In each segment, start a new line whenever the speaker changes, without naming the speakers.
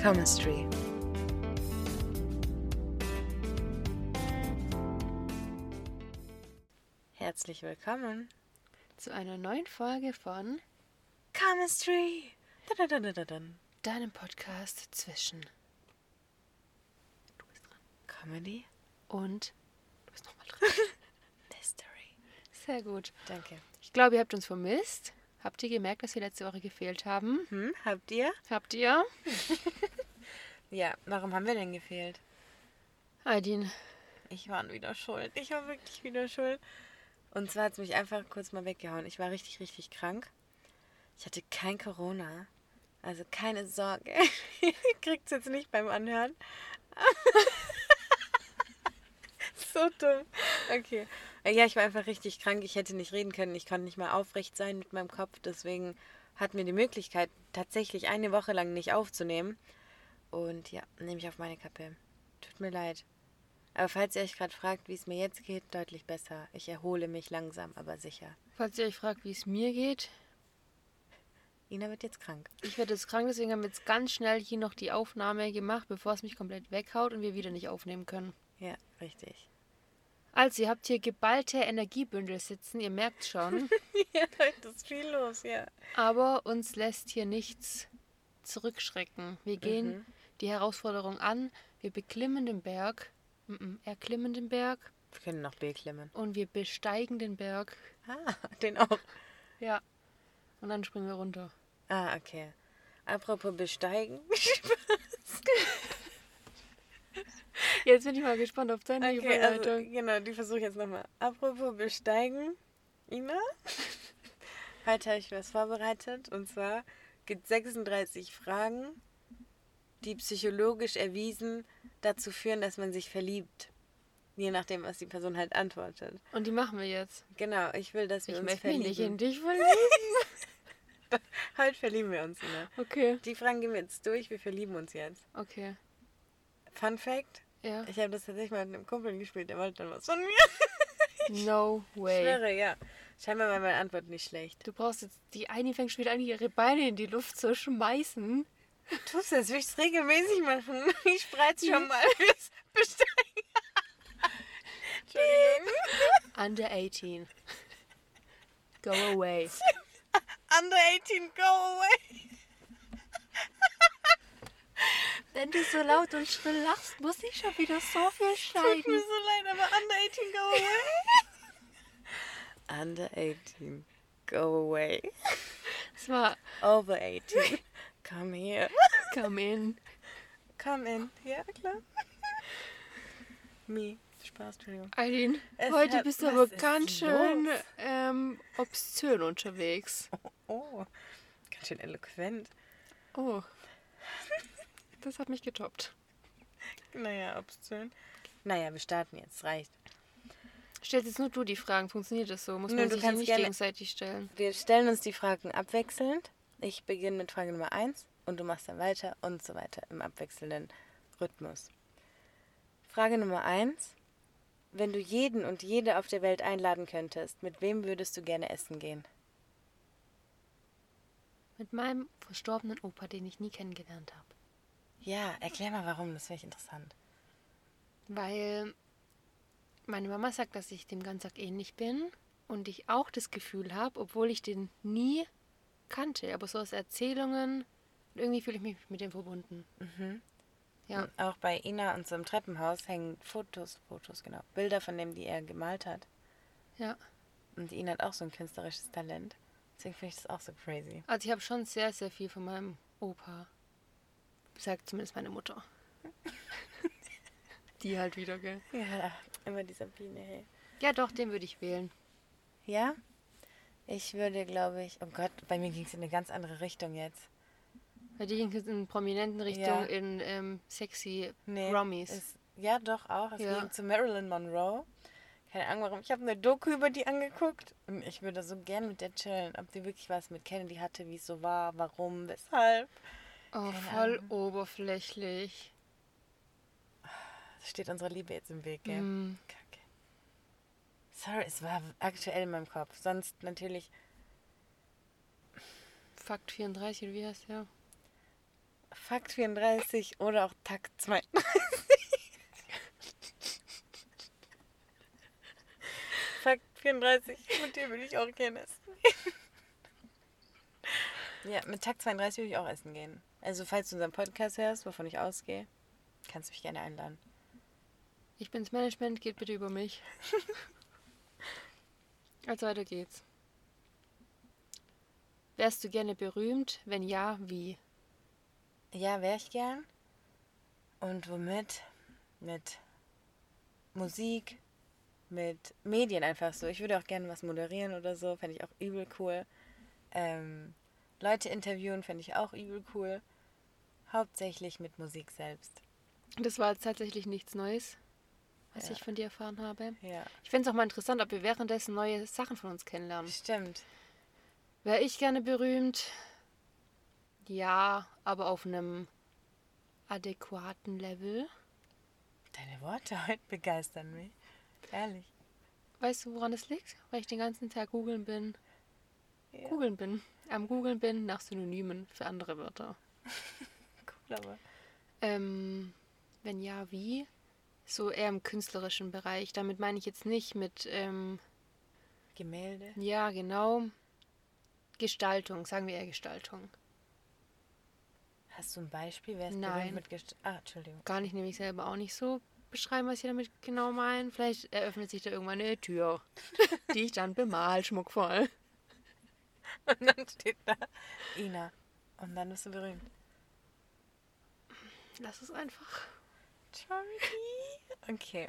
Chemistry. Herzlich willkommen
zu einer neuen Folge von
Chemistry.
Deinem Podcast zwischen
Du bist dran. Comedy.
und du bist nochmal dran.
Mystery.
Sehr gut.
Danke.
Ich glaube, ihr habt uns vermisst. Habt ihr gemerkt, dass wir letzte Woche gefehlt haben?
Hm, habt ihr?
Habt ihr?
Ja, warum haben wir denn gefehlt?
Aidin,
Ich war wieder schuld. Ich war wirklich wieder schuld. Und zwar hat es mich einfach kurz mal weggehauen. Ich war richtig, richtig krank. Ich hatte kein Corona. Also keine Sorge. Kriegt es jetzt nicht beim Anhören. so dumm. Okay. Ja, ich war einfach richtig krank. Ich hätte nicht reden können. Ich konnte nicht mal aufrecht sein mit meinem Kopf. Deswegen hatten wir die Möglichkeit, tatsächlich eine Woche lang nicht aufzunehmen. Und ja, nehme ich auf meine Kappe. Tut mir leid. Aber falls ihr euch gerade fragt, wie es mir jetzt geht, deutlich besser. Ich erhole mich langsam, aber sicher.
falls ihr euch fragt, wie es mir geht,
Ina wird jetzt krank.
ich werde jetzt krank, deswegen haben wir jetzt ganz schnell hier noch die Aufnahme gemacht, bevor es mich komplett weghaut und wir wieder nicht aufnehmen können.
Ja, richtig.
Also, ihr habt hier geballte Energiebündel sitzen, ihr merkt schon.
ja, heute ist viel los, ja.
Aber uns lässt hier nichts zurückschrecken. Wir gehen die Herausforderung an, wir beklimmen den Berg, mm -mm, erklimmen den Berg
Wir können noch B klimmen.
und wir besteigen den Berg.
Ah, den auch.
Ja. Und dann springen wir runter.
Ah, okay. Apropos besteigen.
Jetzt bin ich mal gespannt auf deine
Okay, also,
Überleitung.
genau, die versuche ich jetzt nochmal. Apropos besteigen. Ina? Heute habe ich was vorbereitet. Und zwar gibt es 36 Fragen, die psychologisch erwiesen dazu führen, dass man sich verliebt. Je nachdem, was die Person halt antwortet.
Und die machen wir jetzt.
Genau, ich will, dass wir
Ich
uns
möchte mich
verlieben.
nicht in dich verlieben.
Heute verlieben wir uns, Ina.
Okay.
Die Fragen gehen wir jetzt durch, wir verlieben uns jetzt.
Okay.
Fun Fact,
Ja.
ich habe das tatsächlich mal mit einem Kumpel gespielt, der wollte dann was von mir.
No
Ich
way.
schwöre, ja. Scheinbar war meine Antwort nicht schlecht.
Du brauchst jetzt, die eine fängt schon wieder an, ihre Beine in die Luft zu schmeißen.
Tust das, will ich es regelmäßig machen. Ich spreiz schon mal fürs Besteigen. Entschuldigung.
Under 18. Go away.
Under 18, go away.
Wenn du so laut und schrill lachst, muss ich schon wieder so viel
Tut mir
schneiden.
so leid, aber under 18, go away. Under 18, go away.
Das war
Over 18, come here.
Come in.
Come in. Ja, klar. Me. Spaß, Entschuldigung.
Eileen,
Es
heute
hat-
bist du aber ganz schön ähm, obszön unterwegs.
Oh, ganz schön eloquent.
Oh. Das hat mich getoppt.
Naja, obszön. Naja, wir starten jetzt. Reicht.
Stellst jetzt nur du die Fragen. Funktioniert das so? Muss
Nö,
man
du
sich nicht
gerne-
gegenseitig stellen.
Wir stellen uns die Fragen abwechselnd. Ich beginne mit Frage Nummer 1 und du machst dann weiter und so weiter im abwechselnden Rhythmus. Frage Nummer 1. Wenn du jeden und jede auf der Welt einladen könntest, mit wem würdest du gerne essen gehen?
Mit meinem verstorbenen Opa, den ich nie kennengelernt habe.
Ja, erklär mal warum, das finde ich interessant.
Weil meine Mama sagt, dass ich dem ganz arg ähnlich bin und ich auch das Gefühl habe, obwohl ich den nie kannte, aber so aus Erzählungen, irgendwie fühle ich mich mit dem verbunden. Ja,
Und auch bei Ina und so im Treppenhaus hängen Fotos, Fotos, genau, Bilder von dem, die er gemalt hat.
ja.
Und Ina hat auch so ein künstlerisches Talent. Deswegen finde ich das auch so crazy.
Also ich habe schon sehr, sehr viel von meinem Opa. Sagt zumindest meine Mutter. Die halt wieder, gell?
Ja, immer dieser Biene, hey.
Ja, doch, den würde ich wählen.
Ja? Ich würde, glaube ich, oh Gott, bei mir ging es in eine ganz andere Richtung jetzt.
Bei dir ging es in prominenten Richtung,
Ja.
in ähm, sexy
Nee,
Promis.
Es, ja, doch auch. Es
Ja.
ging zu Marilyn Monroe. Keine Ahnung warum. Ich habe eine Doku über die angeguckt und ich würde so gern mit der chillen, ob die wirklich was mit Kennedy hatte, wie es so war, warum, weshalb.
Oh, voll
Ahnung.
oberflächlich.
Das steht unserer Liebe jetzt im Weg, gell?
Mm.
Kacke. Sorry, es war aktuell in meinem Kopf. Sonst natürlich
Fakt 34, oder wie heißt der?
Fakt 34 oder auch Takt 32. Fakt 34, mit dem will ich auch gerne essen. ja, mit Takt 32 will ich auch essen gehen. Also, falls du unseren Podcast hörst, wovon ich ausgehe, kannst du mich gerne einladen.
Ich bin's Management, geht bitte über mich. also weiter geht's. Wärst du gerne berühmt? Wenn ja, wie?
Ja, wäre ich gern. Und womit? Mit Musik, mit Medien einfach so. Ich würde auch gerne was moderieren oder so, fände ich auch übel cool. Ähm, Leute interviewen fände ich auch übel cool. Hauptsächlich mit Musik selbst.
Das war jetzt tatsächlich nichts Neues, was
Ja.
ich von dir erfahren habe.
Ja,
Ich fände es auch mal interessant, ob wir währenddessen neue Sachen von uns kennenlernen.
stimmt.
Wäre ich gerne berühmt? Ja, aber auf einem adäquaten Level.
Deine Worte heute begeistern mich. Ehrlich.
Weißt du, woran es liegt? Weil ich den ganzen Tag googeln bin.
Ja.
Googeln bin. Am googeln bin nach Synonymen für andere Wörter.
Cool, aber.
Ähm, wenn ja, wie? So eher im künstlerischen Bereich. Damit meine ich jetzt nicht mit, ähm,
Gemälde.
ja, genau. Gestaltung, sagen wir eher Gestaltung.
Hast du ein Beispiel? Wer ist
Nein.
mit Gest Ah, Entschuldigung.
Gar nicht nämlich selber auch nicht so beschreiben, was ich damit genau meine. Vielleicht eröffnet sich da irgendwann eine Tür, die ich dann bemal, schmuckvoll.
Und dann steht da Ina. Und dann bist du berühmt.
Lass es einfach.
Charity. Okay.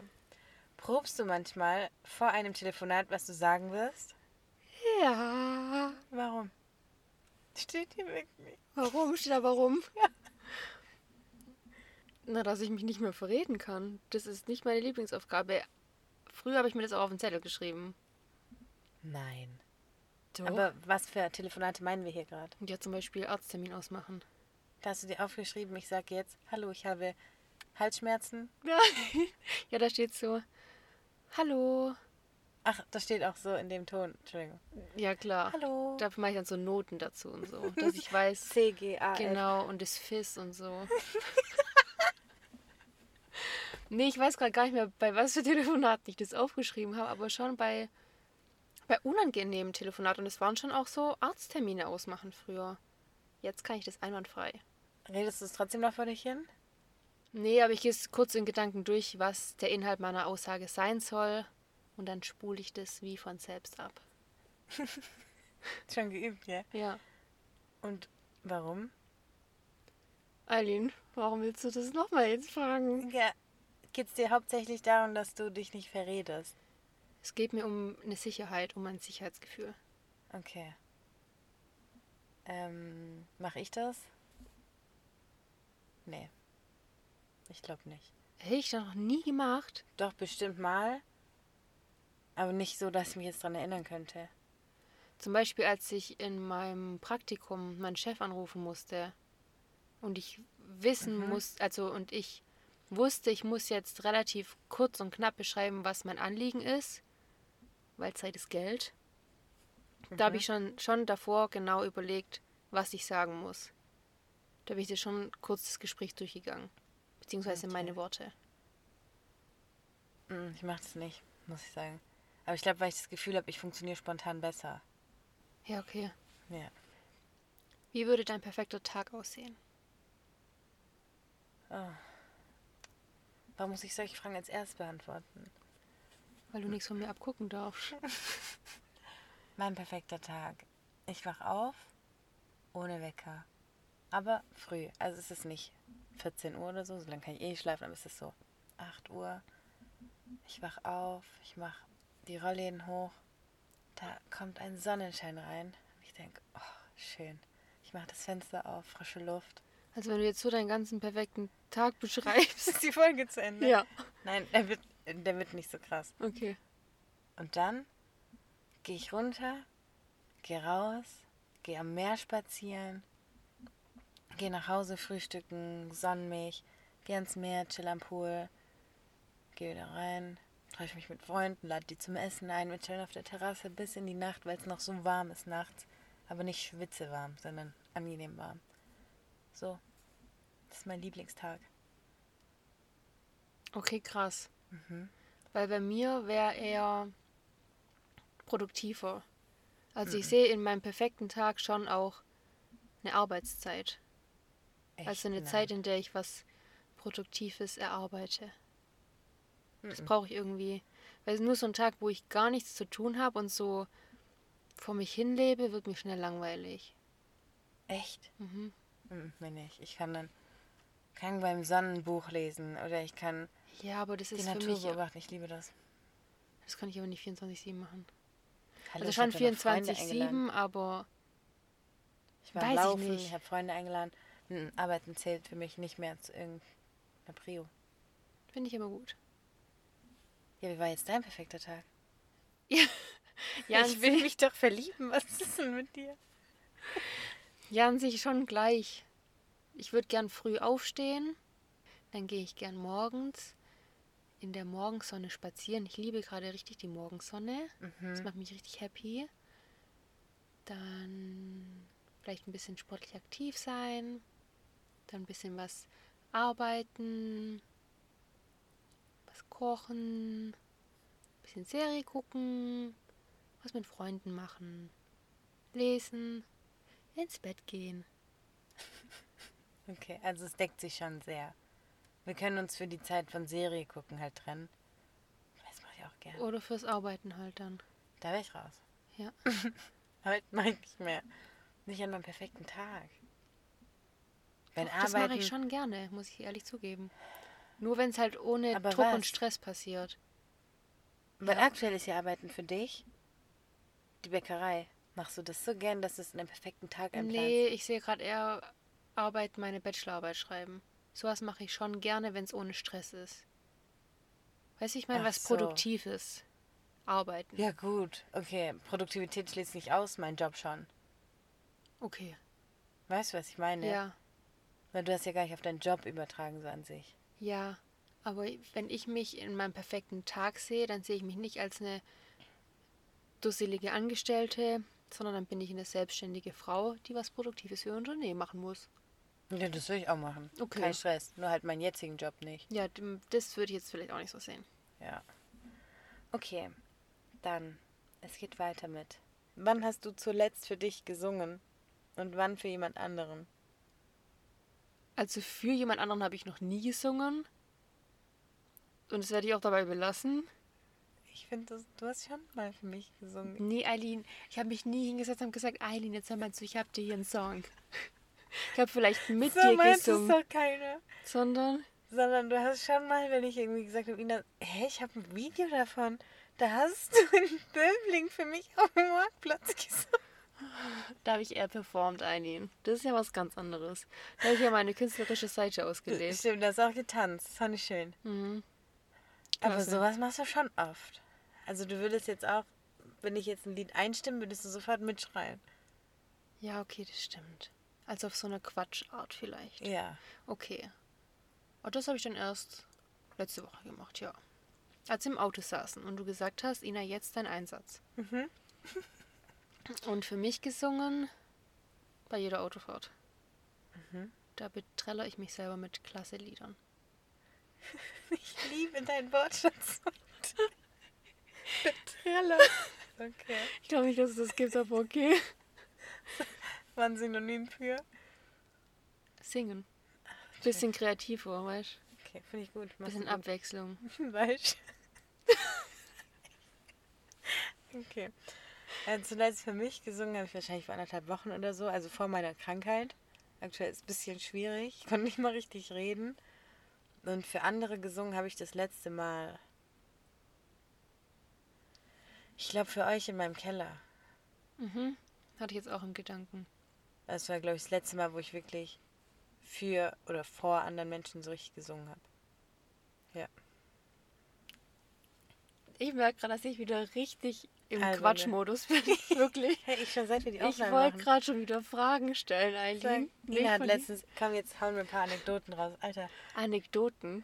Probst du manchmal vor einem Telefonat, was du sagen wirst?
Ja.
Warum? Steht hier wirklich.
Warum? Steht da warum? Na, dass ich mich nicht mehr verreden kann. Das ist nicht meine Lieblingsaufgabe. Früher habe ich mir das auch auf den Zettel geschrieben.
Nein.
Doch.
Aber was für Telefonate meinen wir hier gerade?
Und ja zum Beispiel Arzttermin ausmachen.
Da hast du dir aufgeschrieben, ich sage jetzt, hallo, ich habe Halsschmerzen.
Ja, da steht so, hallo.
Ach, das steht auch so in dem Ton. Entschuldigung.
Ja, klar.
Hallo.
Dafür mache ich dann so Noten dazu und so, dass ich weiß,
C, G, A,
genau, und das FIS und so. nee, ich weiß gerade gar nicht mehr, bei was für Telefonaten ich das aufgeschrieben habe, aber schon bei, bei unangenehmen Telefonaten. Und es waren schon auch so Arzttermine ausmachen früher. Jetzt kann ich das einwandfrei.
Redest du es trotzdem noch vor dich hin?
Nee, aber ich gehe es kurz in Gedanken durch, was der Inhalt meiner Aussage sein soll. Und dann spule ich das wie von selbst ab.
Schon geübt, ja.
Ja.
Und warum?
Eileen, warum willst du das nochmal jetzt fragen?
Ja, geht es dir hauptsächlich darum, dass du dich nicht verredest?
Es geht mir um eine Sicherheit, um ein Sicherheitsgefühl.
Okay. Ähm, mach ich das? Nee. Ich glaube nicht.
Hätte ich das noch nie gemacht.
Doch, bestimmt mal. Aber nicht so, dass ich mich jetzt dran erinnern könnte.
Zum Beispiel, als ich in meinem Praktikum meinen Chef anrufen musste und ich wissen
Mhm.
muss, also und ich wusste, ich muss jetzt relativ kurz und knapp beschreiben, was mein Anliegen ist, weil Zeit ist Geld. Da habe ich schon, schon davor genau überlegt, was ich sagen muss. Da bin ich dir schon kurz das Gespräch durchgegangen. Beziehungsweise
Okay.
meine Worte.
Mm, Ich mach das nicht, muss ich sagen. Aber ich glaube, weil ich das Gefühl habe, ich funktioniere spontan besser.
Ja, okay.
Ja.
Wie würde dein perfekter Tag aussehen?
Warum muss ich solche Fragen als erst beantworten?
Weil du nichts von mir abgucken darfst.
Mein perfekter Tag. Ich wach auf, ohne Wecker. Aber früh. Also es ist nicht 14 Uhr oder so, so lange kann ich eh nicht schlafen, aber es ist so 8 Uhr. Ich wach auf, ich mach die Rollläden hoch. Da kommt ein Sonnenschein rein. Ich denke, oh, schön. Ich mache das Fenster auf, frische Luft.
Also wenn du jetzt so deinen ganzen perfekten Tag beschreibst.
Ist die Folge zu Ende?
ja.
Nein, der wird, der wird nicht so krass.
Okay.
Und dann gehe ich runter, gehe raus, gehe am Meer spazieren, gehe nach Hause frühstücken, sonn mich, gehe ans Meer, chill am Pool, gehe wieder rein, treffe mich mit Freunden, lade die zum Essen ein, wir chillen auf der Terrasse bis in die Nacht, weil es noch so warm ist nachts. Aber nicht schwitzewarm, sondern angenehm warm. So. Das ist mein Lieblingstag.
Okay, krass.
Mhm.
Weil bei mir wäre er produktiver. Also
Mhm.
ich sehe in meinem perfekten Tag schon auch eine Arbeitszeit.
Echt?
also eine
Nein.
Zeit, in der ich was Produktives erarbeite. Das
Mhm.
brauche ich irgendwie. Weil nur so ein Tag, wo ich gar nichts zu tun habe und so vor mich hinlebe, wird mir schnell langweilig.
Echt?
Mhm.
Mhm, mir nicht. Ich kann dann kann beim Sonnenbuch lesen oder ich kann
Ja, aber das
die
ist für
Natur beobachten. Ich liebe das.
Das kann ich aber nicht 24-7 machen.
Hallo,
Also
ich
schon
hab ja noch Freunde eingeladen.
24-7, aber
Ich war
Weiß ich
laufen,
nicht.
ich habe Freunde eingeladen. Arbeiten zählt für mich nicht mehr zu irgendeiner Prio.
finde ich aber gut.
Ja, wie war jetzt dein perfekter Tag?
Ja,
ich
an
will mich doch verlieben. Was ist denn mit dir?
Ja, an sich schon gleich. Ich würde gern früh aufstehen. Dann gehe ich gern morgens in der Morgensonne spazieren. Ich liebe gerade richtig die Morgensonne. Das
Mhm.
macht mich richtig happy. Dann vielleicht ein bisschen sportlich aktiv sein. Dann ein bisschen was arbeiten. Was kochen. Ein bisschen Serie gucken. Was mit Freunden machen. Lesen. Ins Bett gehen.
Okay, also es deckt sich schon sehr. Wir können uns für die Zeit von Serie gucken halt trennen. Das mache ich auch gerne.
Oder fürs Arbeiten halt dann.
Da wäre ich raus.
Ja.
Heute mache ich nicht mehr. Nicht an meinem perfekten Tag. Wenn
Doch, das
Arbeiten,
mache ich schon gerne, muss ich ehrlich zugeben. Nur wenn es halt ohne
Aber
Druck
was?
und Stress passiert.
Weil
Ja.
aktuell ist ja Arbeiten für dich die Bäckerei. Machst du das so gern, dass du es in einem perfekten Tag einplanst?
Nee, ich sehe gerade eher Arbeit, meine Bachelorarbeit schreiben. Sowas mache ich schon gerne, wenn es ohne Stress ist. Weißt du, ich meine,
Ach
was
so.
Produktives. Arbeiten.
Ja gut, okay. Produktivität schließt nicht aus, mein Job schon.
Okay.
Weißt du, was ich meine?
Ja.
Weil du hast ja gar nicht auf deinen Job übertragen, so an sich.
Ja. Aber wenn ich mich in meinem perfekten Tag sehe, dann sehe ich mich nicht als eine dusselige Angestellte, sondern dann bin ich eine selbstständige Frau, die was Produktives für ihr Unternehmen machen muss.
Ja, das will ich auch machen.
Okay.
Kein Stress. Nur halt meinen jetzigen Job nicht.
Ja, das würde ich jetzt vielleicht auch nicht so sehen.
Ja. Okay. Dann, es geht weiter mit. Wann hast du zuletzt für dich gesungen? Und wann für jemand anderen?
Also für jemand anderen habe ich noch nie gesungen. Und das werde ich auch dabei belassen.
Ich finde, du hast schon mal für mich gesungen.
Nee, Eileen, ich habe mich nie hingesetzt und gesagt, Eileen, jetzt hör mal zu, ich habe dir hier einen Song. Ich habe vielleicht mit
So
dir gesungen,
doch keiner.
sondern
Sondern du hast schon mal, wenn ich irgendwie gesagt habe, Ina, hä, ich habe ein Video davon. Da hast du in Böbling für mich auf dem Marktplatz gesungen.
da habe ich eher performt, Eileen. Das ist ja was ganz anderes. Da habe ich ja meine künstlerische Seite ausgelebt.
Stimmt, du hast auch getanzt. Das fand ich schön.
Mhm.
Aber sowas machst du schon oft. Also du würdest jetzt auch, wenn ich jetzt ein Lied einstimme, würdest du sofort mitschreien.
Ja, okay, das stimmt. Also auf so eine Quatschart vielleicht.
Ja.
Okay. Und das habe ich dann erst letzte Woche gemacht, ja. Als wir im Auto saßen und du gesagt hast, Ina, jetzt dein Einsatz.
Mhm.
Und für mich gesungen bei jeder Autofahrt.
Mhm.
Da betreller ich mich selber mit klasse Liedern.
Ich liebe dein Wortschatz. Betrelle. Okay.
Ich glaube nicht, dass es das gibt, aber okay.
War ein Synonym für?
Singen. Bisschen kreativer, weißt
Okay, finde ich gut.
du?
Machst
Bisschen
du gut.
Abwechslung.
Weißt Okay. Äh, zuletzt für mich gesungen habe ich wahrscheinlich vor anderthalb Wochen oder so, also vor meiner Krankheit. Aktuell ist es ein bisschen schwierig. Ich konnte nicht mal richtig reden. Und für andere gesungen habe ich das letzte Mal. Ich glaube für euch in meinem Keller.
Mhm. Hatte ich jetzt auch im Gedanken.
Das war, glaube ich, das letzte Mal, wo ich wirklich für oder vor anderen Menschen so richtig gesungen habe.
Ich merke gerade, dass ich wieder richtig im
Alberne.
Quatschmodus bin. Wirklich.
Hey, ich schon seit wir die
Ich
Aufnahme
wollte
machen.
gerade schon wieder Fragen stellen,
Sag,
Eileen. Nicht
Ina hat letztens, komm, jetzt hauen wir ein paar Anekdoten raus. Alter.
Anekdoten.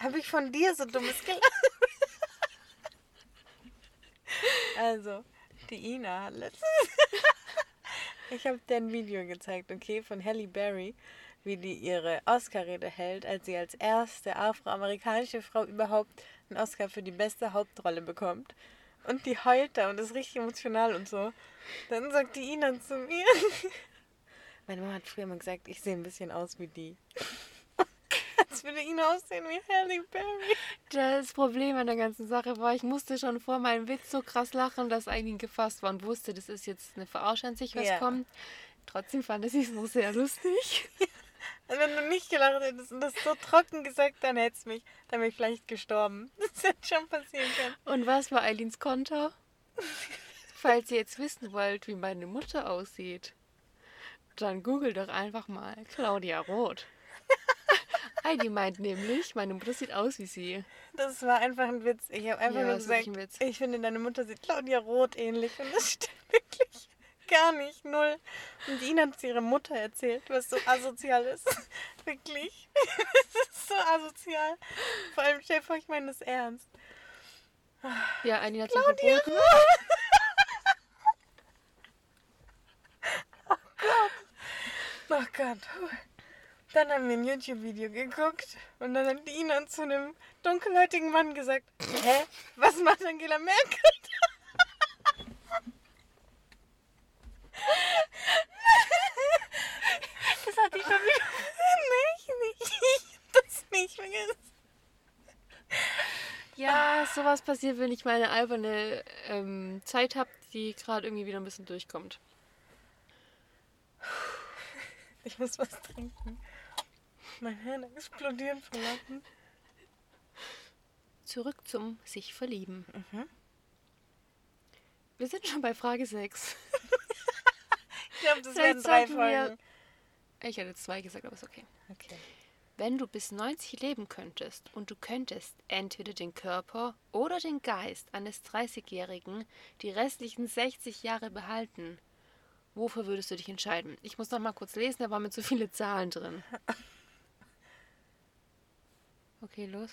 habe ich von dir so dummes gelacht? also, die Ina hat letztens... ich habe dir ein Video gezeigt, okay, von Halle Berry, wie die ihre Oscar-Rede hält, als sie als erste afroamerikanische Frau überhaupt einen Oscar für die beste Hauptrolle bekommt. Und die heult da und ist richtig emotional und so. Dann sagt die Ina zu mir. Meine Mama hat früher mal gesagt, ich sehe ein bisschen aus wie die. Würde Ina aussehen wie Halle Berry.
Das Problem an der ganzen Sache war, ich musste schon vor meinem Witz so krass lachen, dass Eileen gefasst war und wusste, das ist jetzt eine Verarsche an sich, was
Ja.
kommt. Trotzdem fand ich es noch sehr lustig.
Und wenn du nicht gelacht hättest und das so trocken gesagt, dann hättest du mich, dann wäre ich vielleicht gestorben. Das hätte schon passieren können.
Und was war Eileens Konter? Falls ihr jetzt wissen wollt, wie meine Mutter aussieht, dann googelt doch einfach mal Claudia Roth. Heidi meint nämlich, meine Mutter sieht aus wie sie.
Das war einfach ein Witz. Ich habe einfach
Ja,
nur gesagt,
ein
ich finde, deine Mutter sieht Claudia Roth ähnlich. Und das stimmt wirklich gar nicht. Null. Und Ina hat es ihrer Mutter erzählt, was so asozial ist. wirklich. Das ist so asozial. Vor allem, stell dir vor, ich meine das ernst.
Ja, Eileen hat sich
Claudia
verboten.
Oh Gott. Puh. Dann haben wir ein YouTube-Video geguckt und dann hat Ina zu einem dunkelhäutigen Mann gesagt, hä, was macht Angela Merkel?
Das hat die
ich nicht. Ich hab das nicht vergessen.
Ja, sowas passiert, wenn ich meine alberne ähm, Zeit habe, die gerade irgendwie wieder ein bisschen durchkommt.
Ich muss was trinken. Mein Hirn explodiert vor Lachen.
Zurück zum sich verlieben.
Mhm.
Wir sind schon bei Frage 6.
Ich glaube, das
Vielleicht
werden drei
sollten wir-
Folgen.
Ich hätte zwei gesagt, aber ist okay.
Okay.
Wenn du bis 90 leben könntest und du könntest entweder den Körper oder den Geist eines 30-Jährigen die restlichen 60 Jahre behalten, wofür würdest du dich entscheiden? Ich muss noch mal kurz lesen, da waren mir zu viele Zahlen drin. Okay, los.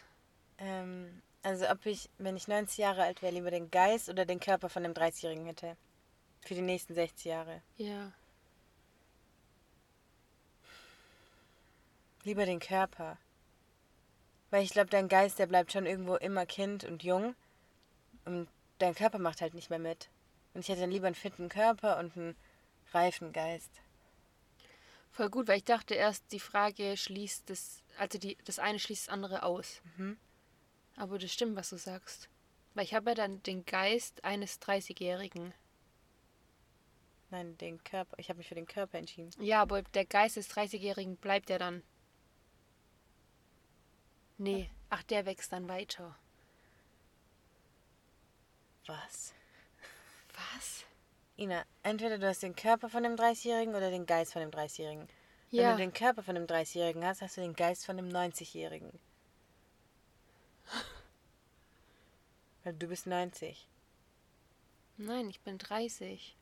Ähm, also ob ich, wenn ich 90 Jahre alt wäre, lieber den Geist oder den Körper von einem 30-Jährigen hätte. Für die nächsten 60 Jahre.
Ja.
Lieber den Körper. Weil ich glaube, dein Geist, der bleibt schon irgendwo immer Kind und jung. Und dein Körper macht halt nicht mehr mit. Und ich hätte dann lieber einen fitten Körper und einen reifen Geist.
Voll gut, weil ich dachte erst, die Frage schließt das, also die, das eine schließt das andere aus.
Mhm.
Aber das stimmt, was du sagst. Weil ich habe ja dann den Geist eines 30-Jährigen.
Nein, den Körper. Ich habe mich für den Körper entschieden.
Ja, aber der Geist des 30-Jährigen bleibt ja dann. Nee, ach, der wächst dann weiter.
Was?
Was?
Ina, entweder du hast den Körper von dem 30-Jährigen oder den Geist von dem 30-Jährigen. Wenn
Ja,
du den Körper von dem 30-Jährigen hast, hast du den Geist von dem 90-Jährigen. Weil du bist 90.
nein, ich bin 30.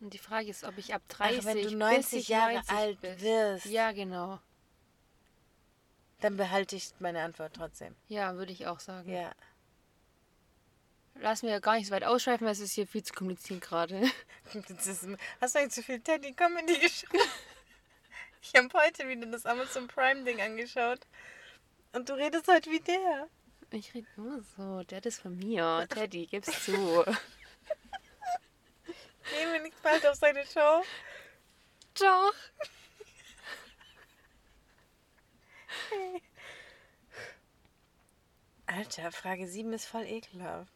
Und die Frage ist, ob ich ab 30
Ach, wenn du
bis
90
ich
Jahre
90
alt
bis-
wirst.
Ja, genau.
Dann behalte ich meine Antwort trotzdem.
Ja, würde ich auch sagen.
Ja.
Lass mir gar nicht so weit ausschweifen, weil es ist hier viel zu kompliziert gerade.
Hast du eigentlich zu viel Teddy Comedy geschaut? Ich habe heute wieder das Amazon Prime Ding angeschaut. Und du redest heute wie der.
Ich rede nur so. Der ist von mir. Teddy, gib's zu.
Gehen wir nicht bald auf seine Show?
Doch.
Alter, Frage 7 ist voll ekelhaft.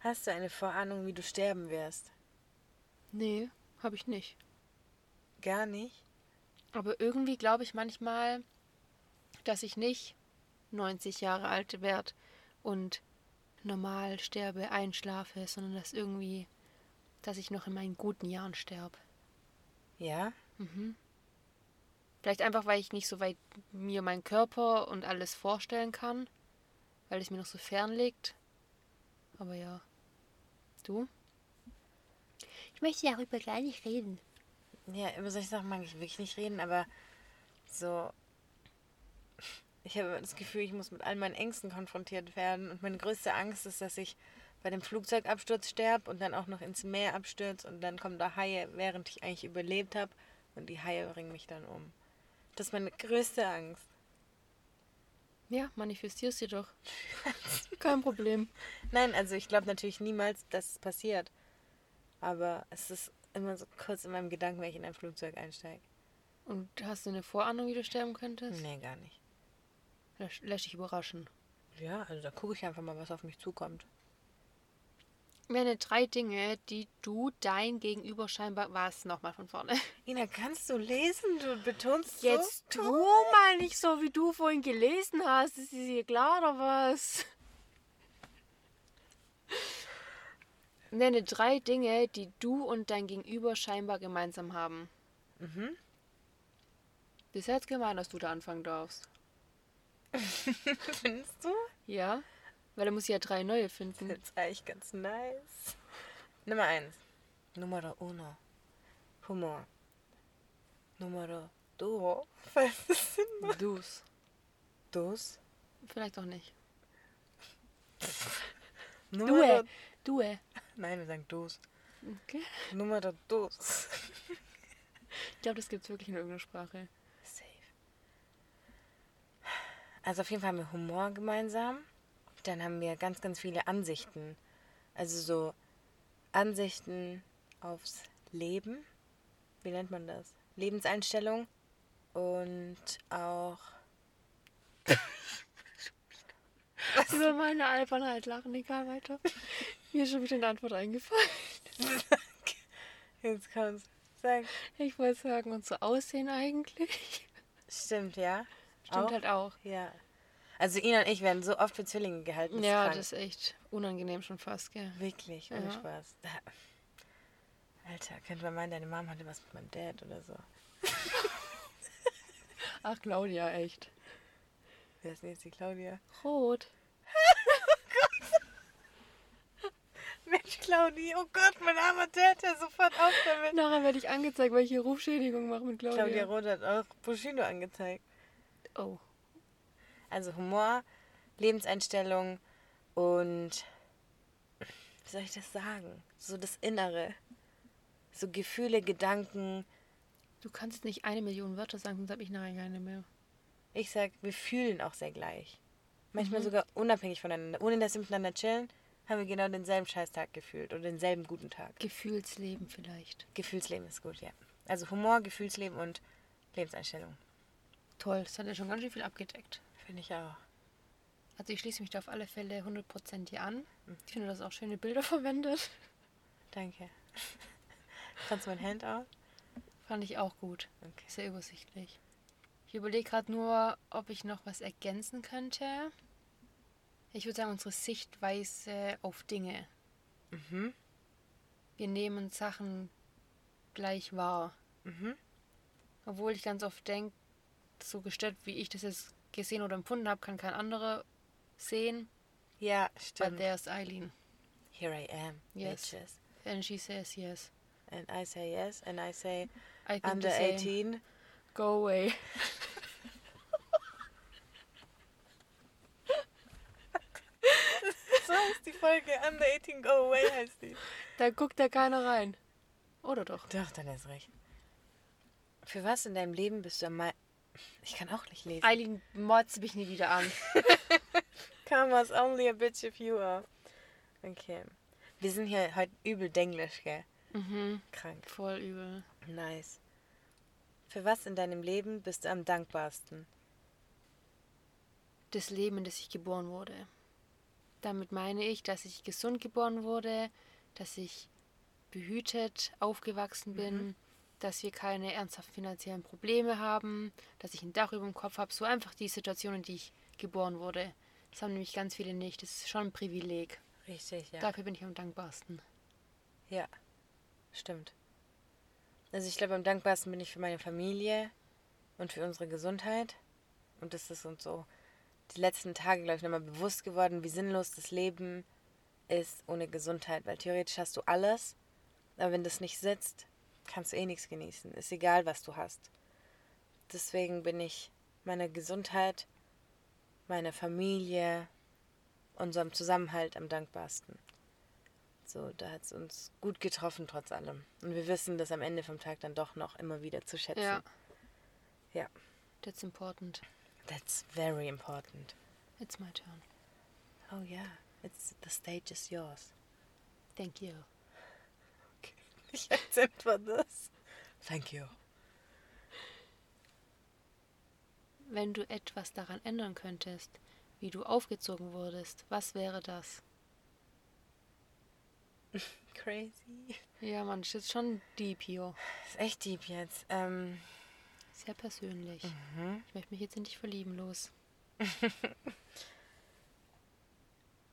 Hast du eine Vorahnung, wie du sterben wirst?
Nee, habe ich nicht.
Gar nicht?
Aber irgendwie glaube ich manchmal, dass ich nicht 90 Jahre alt werde und normal sterbe, einschlafe, sondern dass irgendwie, dass ich noch in meinen guten Jahren sterbe.
Ja?
Mhm. Vielleicht einfach, weil ich nicht so weit mir meinen Körper und alles vorstellen kann, weil es mir noch so fern liegt. Aber ja. Du? Ich möchte darüber gar nicht reden.
Ja, über solche Sachen mag ich wirklich nicht reden, aber so. Ich habe das Gefühl, ich muss mit all meinen Ängsten konfrontiert werden. Und meine größte Angst ist, dass ich bei dem Flugzeugabsturz sterbe und dann auch noch ins Meer abstürze und dann kommen da Haie, während ich eigentlich überlebt habe. Und die Haie bringen mich dann um. Das ist meine größte Angst.
Ja, manifestierst du doch. Kein Problem.
Nein, also ich glaube natürlich niemals, dass es passiert. Aber es ist immer so kurz in meinem Gedanken, wenn ich in ein Flugzeug einsteige.
Und hast du eine Vorahnung, wie du sterben könntest?
Nee, gar nicht.
Lass, lass dich überraschen.
Ja, also da gucke ich einfach mal, was auf mich zukommt.
Nenne drei Dinge, die du dein Gegenüber scheinbar. Was? Nochmal von vorne.
Ina, kannst du lesen? Du betonst
Jetzt
so.
tu mal nicht so, wie du vorhin gelesen hast. Ist dir klar oder was? Nenne drei Dinge, die du und dein Gegenüber scheinbar gemeinsam haben.
Mhm.
Das ist jetzt gemein, dass du da anfangen darfst.
Findest du?
Ja? Weil da muss ich ja drei neue finden.
Das ist eigentlich ganz nice. Nummer eins. Numero uno. Humor. Numero dos. Was ist das denn?
Dus.
Dos.
Vielleicht auch nicht.
Numero...
Due. Due.
Nein, wir sagen dos.
Okay.
Numero dos.
Ich glaube, das gibt es wirklich in irgendeiner Sprache.
Safe. Also auf jeden Fall haben wir Humor gemeinsam. Dann haben wir ganz, ganz viele Ansichten. Also so Ansichten aufs Leben. Wie nennt man das? Lebenseinstellung. Und auch.
Über meine Albernheit lachen, egal weiter. Mir ist schon wieder eine Antwort eingefallen.
Jetzt kommt's. Sag.
Ich wollte sagen, unser Aussehen eigentlich.
Stimmt, ja?
Stimmt
Auch?
halt auch.
Ja. Also Ina und ich werden so oft für Zwillinge gehalten. ist
Ja, das ist echt unangenehm schon fast, gell?
Wirklich, ohne
Ja.
Spaß. Alter, könnte man meinen, deine Mom hatte was mit meinem Dad oder so.
Ach, Claudia, echt.
Wer ist denn jetzt die Claudia?
Rot.
Mensch, Claudi, oh Gott, mein armer Dad, der sofort auf damit.
Nachher werde ich angezeigt, weil ich hier Rufschädigung mache mit Claudia.
Claudia Roth hat auch Bushido angezeigt.
Oh.
Also Humor, Lebenseinstellung und wie soll ich das sagen? So das Innere. So Gefühle, Gedanken.
Du kannst jetzt nicht eine Million Wörter sagen, sonst habe ich nachher keine mehr.
Ich sag, wir fühlen auch sehr gleich. Manchmal sogar unabhängig voneinander. Ohne dass wir miteinander chillen, haben wir genau denselben Scheißtag gefühlt oder denselben guten Tag.
Gefühlsleben vielleicht.
Gefühlsleben ist gut, ja. Also Humor, Gefühlsleben und Lebenseinstellung.
Toll, das hat ja schon ganz schön viel abgedeckt.
Finde ich auch.
Also ich schließe mich da auf alle Fälle 100% hier an. Ich finde, dass auch schöne Bilder verwendet.
Danke. Kannst du mein Handout?
Fand ich auch gut.
Okay.
Sehr übersichtlich. Ich überlege gerade nur, ob ich noch was ergänzen könnte. Ich würde sagen, unsere Sichtweise auf Dinge.
Mhm.
Wir nehmen Sachen gleich wahr.
Mhm.
Obwohl ich ganz oft denke, so gestört, wie ich das jetzt gesehen oder empfunden habe, kann kein anderer sehen.
Ja,
But
stimmt.
there's Eileen.
Here I am,
Yes.
bitches.
And she says yes.
And I say yes, and I say
I think
under
the same.
18.
Go away.
Ist die Folge Under 18 Go Away heißt die.
Da guckt da keiner rein. Oder doch?
Doch, dann ist recht. Für was in deinem Leben bist du am meisten... Ich kann auch nicht lesen.
Eileen motzt mich nie wieder an.
Karma's only a bitch if you are. Okay. Wir sind hier heute übel denglisch, gell?
Mhm.
Krank.
Voll übel.
Nice. Für was in deinem Leben bist du am dankbarsten?
Das Leben, in das ich geboren wurde. Damit meine ich, dass ich gesund geboren wurde, dass ich behütet aufgewachsen bin, dass wir keine ernsthaften finanziellen Probleme haben, dass ich ein Dach über dem Kopf habe. So einfach die Situation, in die ich geboren wurde. Das haben nämlich ganz viele nicht. Das ist schon ein Privileg.
Richtig, ja.
Dafür bin ich am dankbarsten.
Ja, stimmt. Also ich glaube, am dankbarsten bin ich für meine Familie und für unsere Gesundheit. Und das ist uns so die letzten Tage, glaube ich, nochmal bewusst geworden, wie sinnlos das Leben ist ohne Gesundheit. Weil theoretisch hast du alles, aber wenn das nicht sitzt, kannst du eh nichts genießen. Ist egal, was du hast. Deswegen bin ich meiner Gesundheit, meiner Familie, unserem Zusammenhalt am dankbarsten. So, da hat es uns gut getroffen trotz allem. Und wir wissen das am Ende vom Tag dann doch noch immer wieder zu schätzen.
Ja.
Ja.
That's important.
That's very important.
It's my turn.
Oh yeah, it's the stage is yours.
Thank you.
Ich akzeptiere das. Thank you.
Wenn du etwas daran ändern könntest, wie du aufgezogen wurdest, was wäre das?
Crazy.
Ja, man, das ist schon deep hier.
Ist echt deep jetzt. Ähm,
Sehr persönlich.
mhm.
Ich möchte mich jetzt in dich verlieben, los.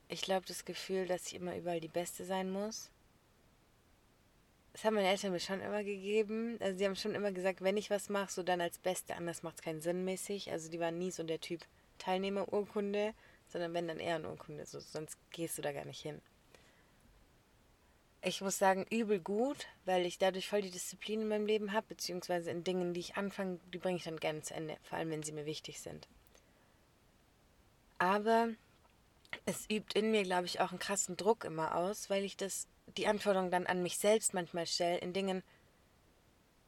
Ich glaube, das Gefühl, dass ich immer überall die Beste sein muss. Das haben meine Eltern mir schon immer gegeben. Also sie haben schon immer gesagt, wenn ich was mache, so dann als Beste, anders macht es keinen Sinn mäßig. Also die waren nie so der Typ Teilnehmerurkunde, sondern wenn dann eher eine Urkunde, so, sonst gehst du da gar nicht hin. Ich muss sagen, übel gut, weil ich dadurch voll die Disziplin in meinem Leben habe, beziehungsweise in Dingen, die ich anfange, die bringe ich dann gerne zu Ende, vor allem wenn sie mir wichtig sind. Aber es übt in mir, glaube ich, auch einen krassen Druck immer aus, weil ich das, die Anforderungen dann an mich selbst manchmal stelle, in Dingen,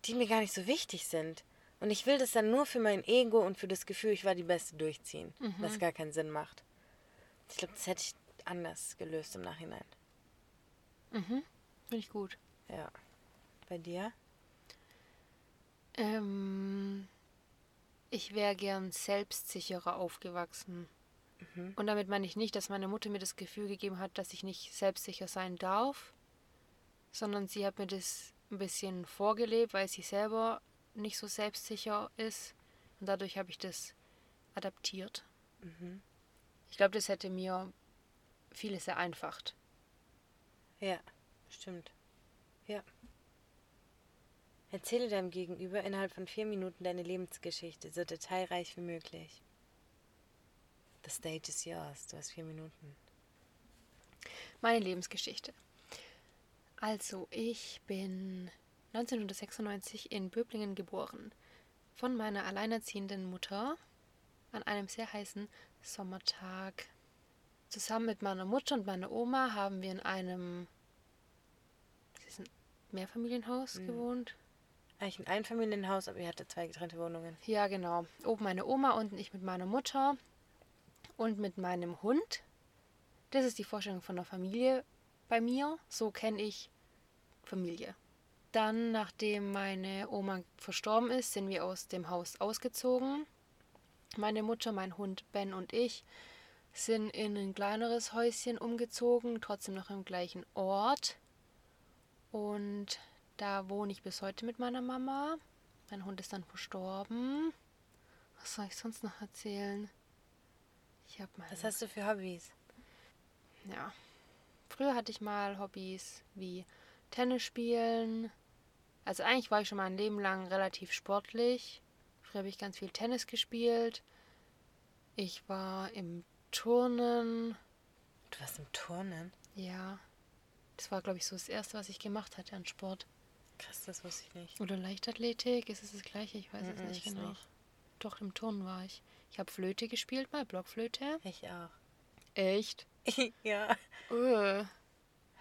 die mir gar nicht so wichtig sind. Und ich will das dann nur für mein Ego und für das Gefühl, ich war die Beste durchziehen, was gar keinen Sinn macht. Ich glaube, das hätte ich anders gelöst im Nachhinein.
Mhm. Finde ich gut.
Ja. Bei dir?
Ähm, ich wäre gern selbstsicherer aufgewachsen. Und damit meine ich nicht, dass meine Mutter mir das Gefühl gegeben hat, dass ich nicht selbstsicher sein darf, sondern sie hat mir das ein bisschen vorgelebt, weil sie selber nicht so selbstsicher ist. Und dadurch habe ich das adaptiert. Ich glaube, das hätte mir vieles vereinfacht.
Ja, stimmt. Ja. Erzähle deinem Gegenüber innerhalb von vier Minuten deine Lebensgeschichte, so detailreich wie möglich. The stage is yours. Du hast vier Minuten.
Meine Lebensgeschichte. Also, ich bin 1996 in Böblingen geboren. Von meiner alleinerziehenden Mutter an einem sehr heißen Sommertag. Zusammen mit meiner Mutter und meiner Oma haben wir in einem Mehrfamilienhaus gewohnt.
Eigentlich ein Einfamilienhaus, aber ihr hattet zwei getrennte Wohnungen.
Ja, genau. Oben meine Oma, unten ich mit meiner Mutter und mit meinem Hund. Das ist die Vorstellung von der Familie bei mir. So kenne ich Familie. Dann, nachdem meine Oma verstorben ist, sind wir aus dem Haus ausgezogen. Meine Mutter, mein Hund Ben und ich sind in ein kleineres Häuschen umgezogen, trotzdem noch im gleichen Ort. Und da wohne ich bis heute mit meiner Mama. Mein Hund ist dann verstorben. Was soll ich sonst noch erzählen? Ich habe mal.
Was hast du für Hobbys?
Ja. Früher hatte ich mal Hobbys wie Tennis spielen. Also eigentlich war ich schon mein Leben lang relativ sportlich. Früher habe ich ganz viel Tennis gespielt. Ich war im Turnen.
Du warst im Turnen?
Ja. Das war, glaube ich, so das Erste, was ich gemacht hatte an Sport.
Krass, das wusste ich nicht.
Oder Leichtathletik, ist es das gleiche? Ich weiß es
Mhm,
nicht
ist
genau.
nicht.
Doch, im Turnen war ich. Ich habe Flöte gespielt, mal Blockflöte.
Ich auch.
Echt?
ja.
Öh.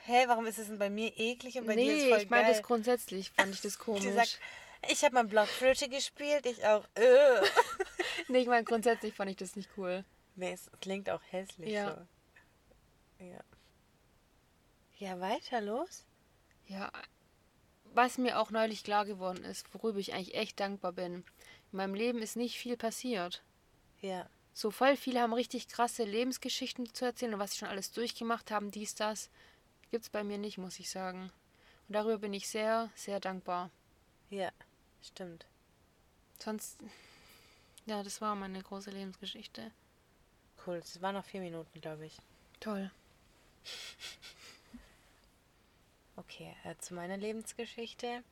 Hä, warum ist es denn bei mir eklig und bei dir ist
Nee,
voll
ich meine das grundsätzlich, fand ich das komisch.
Die sagt, ich habe mal Blockflöte gespielt, ich auch. Äh.
Nee, ich meine grundsätzlich fand ich das nicht cool.
Nee, es klingt auch hässlich
Ja.
so. Ja. Ja, weiter los.
Ja, was mir auch neulich klar geworden ist, worüber ich eigentlich echt dankbar bin. In meinem Leben ist nicht viel passiert.
Ja.
So voll viele haben richtig krasse Lebensgeschichten zu erzählen und was sie schon alles durchgemacht haben, dies, das, gibt's bei mir nicht, muss ich sagen. Und darüber bin ich sehr, sehr dankbar.
Ja, stimmt.
Sonst, ja, das war meine große Lebensgeschichte.
Cool. Es waren noch vier Minuten, glaube ich.
Toll.
Okay, äh, zu meiner Lebensgeschichte.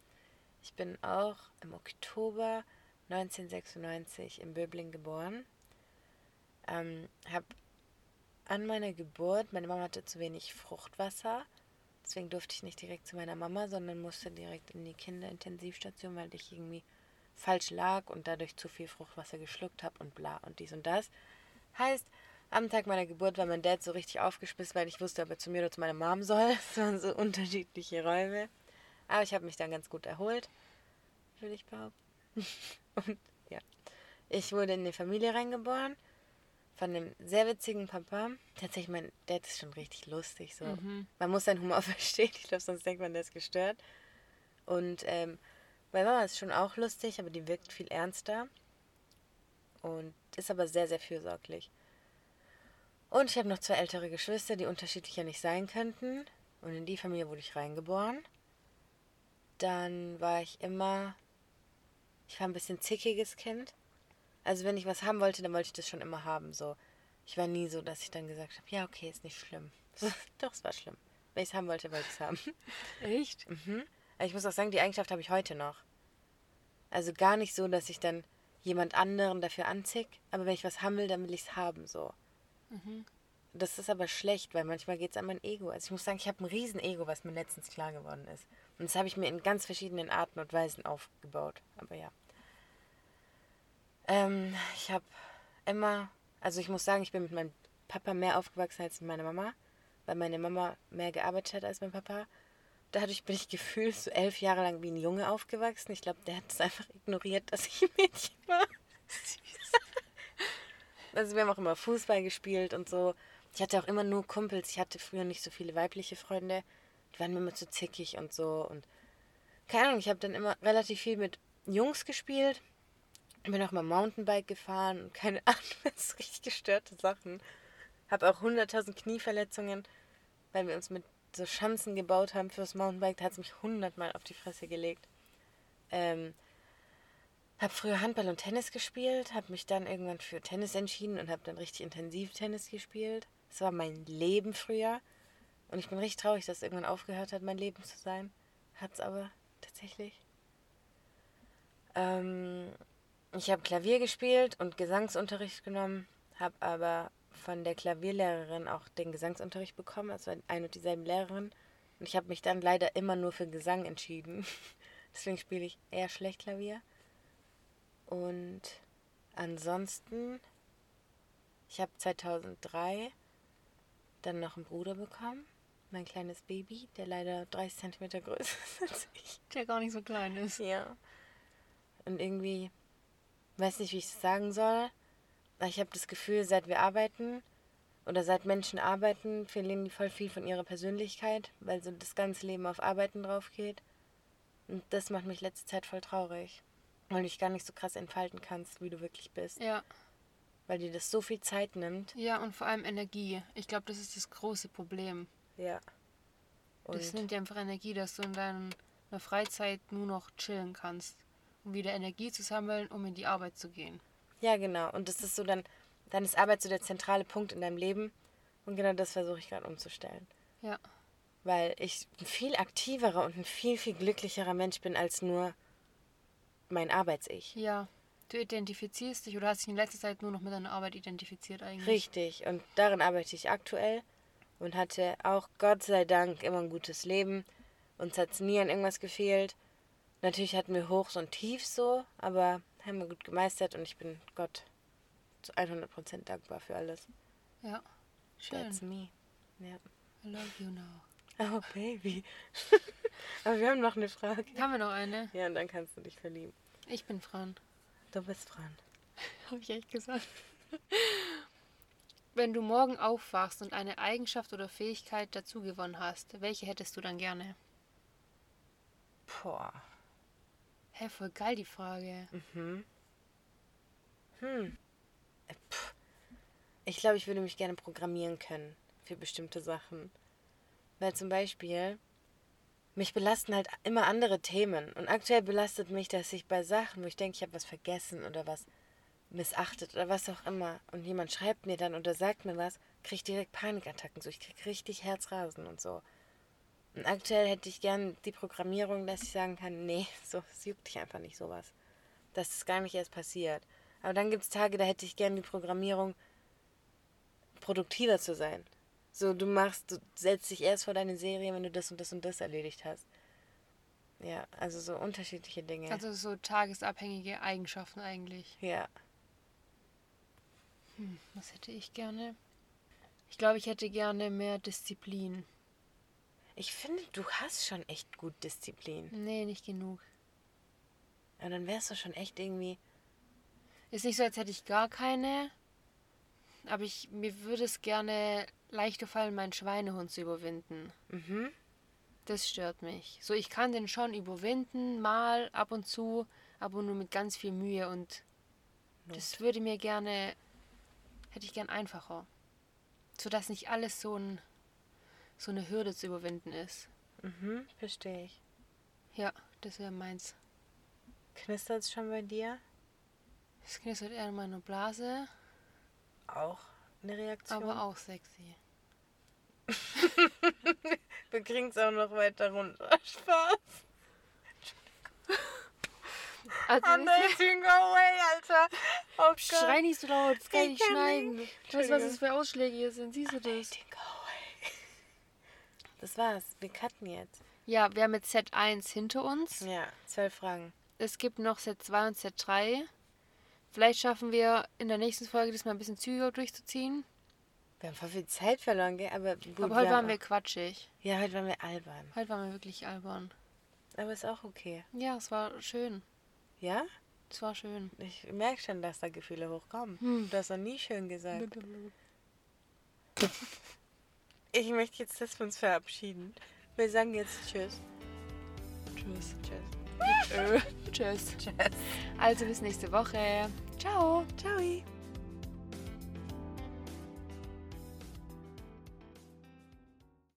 Ich bin auch im Oktober 1996 in Böbling geboren. Ähm, hab an meiner Geburt, meine Mama hatte zu wenig Fruchtwasser, deswegen durfte ich nicht direkt zu meiner Mama, sondern musste direkt in die Kinderintensivstation, weil ich irgendwie falsch lag und dadurch zu viel Fruchtwasser geschluckt habe und bla und dies und das. Heißt, am Tag meiner Geburt war mein Dad so richtig aufgeschmissen, weil ich wusste, ob er zu mir oder zu meiner Mom soll. Es waren so unterschiedliche Räume. Aber ich habe mich dann ganz gut erholt, würde ich behaupten. Und ja, Ich wurde in eine Familie reingeboren von einem sehr witzigen Papa. Tatsächlich, mein Dad ist schon richtig lustig. So.
Mhm.
Man muss seinen Humor verstehen. Ich glaube, sonst denkt man, der ist gestört. Und ähm, meine Mama ist schon auch lustig, aber die wirkt viel ernster. Und ist aber sehr, sehr fürsorglich. Und ich habe noch zwei ältere Geschwister, die unterschiedlicher nicht sein könnten. Und in die Familie wurde ich reingeboren. Dann war ich immer. Ich war ein bisschen zickiges Kind. Also wenn ich was haben wollte, dann wollte ich das schon immer haben. So. Ich war nie so, dass ich dann gesagt habe, ja, okay, ist nicht schlimm. Doch, es war schlimm. Wenn ich es haben wollte, wollte ich es haben.
Echt?
Mhm. Ich muss auch sagen, die Eigenschaft habe ich heute noch. Also gar nicht so, dass ich dann jemand anderen dafür anzick, aber wenn ich was haben will, dann will ich es haben, so. Das ist aber schlecht, weil manchmal geht es an mein Ego. Also ich muss sagen, ich habe ein riesen Ego, was mir letztens klar geworden ist. Und das habe ich mir in ganz verschiedenen Arten und Weisen aufgebaut. Aber ja. Ähm, ich habe immer, also ich muss sagen, ich bin mit meinem Papa mehr aufgewachsen als mit meiner Mama, weil meine Mama mehr gearbeitet hat als mein Papa. Dadurch bin ich gefühlt so elf Jahre lang wie ein Junge aufgewachsen. Ich glaube, der hat es einfach ignoriert, dass ich ein Mädchen war. Also wir haben auch immer Fußball gespielt und so. Ich hatte auch immer nur Kumpels. Ich hatte früher nicht so viele weibliche Freunde. Die waren mir immer zu zickig und so. Und keine Ahnung, ich habe dann immer relativ viel mit Jungs gespielt. Bin auch mal Mountainbike gefahren und keine Ahnung, das ist richtig gestörte Sachen. Habe auch 100.000 Knieverletzungen, weil wir uns mit so Schanzen gebaut haben fürs Mountainbike. Da hat es mich 100 Mal auf die Fresse gelegt. Ähm, habe früher Handball und Tennis gespielt, habe mich dann irgendwann für Tennis entschieden und habe dann richtig intensiv Tennis gespielt. Das war mein Leben früher. Und ich bin richtig traurig, dass es irgendwann aufgehört hat, mein Leben zu sein. Hat es aber tatsächlich. Ähm, ich habe Klavier gespielt und Gesangsunterricht genommen, habe aber von der Klavierlehrerin auch den Gesangsunterricht bekommen. Es war eine und dieselbe Lehrerin. Und ich habe mich dann leider immer nur für Gesang entschieden. Deswegen spiele ich eher schlecht Klavier. Und ansonsten, ich habe 2003 dann noch einen Bruder bekommen, mein kleines Baby, der leider 30 cm größer ist als ich.
Der gar nicht so klein ist.
Ja. Und irgendwie, weiß nicht, wie ich es sagen soll, aber ich habe das Gefühl, seit wir arbeiten oder seit Menschen arbeiten, verlieren die voll viel von ihrer Persönlichkeit, weil so das ganze Leben auf Arbeiten drauf geht. Und das macht mich letzte Zeit voll traurig. Weil du dich gar nicht so krass entfalten kannst, wie du wirklich bist.
Ja.
Weil dir das so viel Zeit nimmt.
Ja, und vor allem Energie. Ich glaube, das ist das große Problem.
Ja.
das
Und
nimmt dir einfach Energie, dass du in deiner Freizeit nur noch chillen kannst. Um wieder Energie zu sammeln, um in die Arbeit zu gehen.
ja, genau. Und das ist so dann, dann ist Arbeit so der zentrale Punkt in deinem Leben. Und genau das versuche ich gerade umzustellen.
Ja.
Weil ich ein viel aktiverer und ein viel, viel glücklicherer Mensch bin als nur mein Arbeits-Ich.
Ja. Du identifizierst dich oder hast dich in letzter Zeit nur noch mit deiner Arbeit identifiziert eigentlich.
Richtig. Und darin arbeite ich aktuell und hatte auch Gott sei Dank immer ein gutes Leben. Uns hat es nie an irgendwas gefehlt. Natürlich hatten wir Hochs und Tiefs so, aber haben wir gut gemeistert und ich bin Gott zu 100% dankbar für alles.
Ja. Schön.
That's me. Ja.
I love you now.
Oh, Baby. aber wir haben noch eine Frage.
Haben wir noch eine?
Ja, und dann kannst du dich verlieben.
Ich bin Fran.
Du bist Fran.
Habe ich echt gesagt. Wenn du morgen aufwachst und eine Eigenschaft oder Fähigkeit dazu gewonnen hast, welche hättest du dann gerne?
Boah.
Hä, voll geil die Frage.
Mhm. Hm. Äh, pff. Ich glaube, ich würde mich gerne programmieren können für bestimmte Sachen. Weil zum Beispiel, mich belasten halt immer andere Themen. Und aktuell belastet mich, dass ich bei Sachen, wo ich denke, ich habe was vergessen oder was missachtet oder was auch immer, und jemand schreibt mir dann oder sagt mir was, kriege ich direkt Panikattacken. So, ich kriege richtig Herzrasen und so. Und aktuell hätte ich gern die Programmierung, dass ich sagen kann, nee, so, es juckt dich einfach nicht sowas. Dass es gar nicht erst passiert. Aber dann gibt es Tage, da hätte ich gern die Programmierung, produktiver zu sein. So, du machst, du setzt dich erst vor deine Serie, wenn du das und das und das erledigt hast. Ja, also so unterschiedliche Dinge.
Also so tagesabhängige Eigenschaften eigentlich.
ja.
Hm, was hätte ich gerne? Ich glaube, ich hätte gerne mehr Disziplin.
Ich finde, du hast schon echt gut Disziplin.
Nee, nicht genug.
Und dann wärst du schon echt irgendwie.
Ist nicht so, als hätte ich gar keine. Aber ich, mir würde es gerne leichter fallen, meinen Schweinehund zu überwinden.
Mhm.
Das stört mich. So, ich kann den schon überwinden, mal ab und zu, aber nur mit ganz viel Mühe und das würde mir gerne, hätte ich gern einfacher. Sodass nicht alles so, ein, so eine Hürde zu überwinden ist.
Mhm, verstehe ich.
Ja, das wäre meins.
Knistert es schon bei dir?
Das knistert eher in meiner Blase,
Auch eine Reaktion?
aber auch sexy.
Wir kriegen es auch noch weiter runter. Spaß.
Also,
Amazing, go away, Alter. Oh
schrei nicht so laut, das kann ich
Ich
nicht schneiden.
nicht.
Weißt du, was das für Ausschläge hier sind? Siehst du das?
Amazing, go away. Das war's. Wir cutten jetzt.
Ja, wir haben jetzt Set 1 hinter uns.
Ja, zwölf Fragen.
Es gibt noch Set 2 und Set 3. Vielleicht schaffen wir in der nächsten Folge das mal ein bisschen zügiger durchzuziehen.
Wir haben voll viel Zeit verloren, gell? Aber gut,
Aber heute waren wir quatschig.
Ja, heute waren wir albern.
Heute waren wir wirklich albern.
Aber ist auch okay.
Ja, es war schön.
Ja?
Es war schön.
Ich merke schon, dass da Gefühle hochkommen.
Hm.
Du hast noch nie schön gesagt. Ich möchte jetzt, dass wir uns verabschieden. Wir sagen jetzt Tschüss.
Tschüss.
Tschüss.
Tschüss.
Tschüss.
Also bis nächste Woche. Ciao.
Ciao.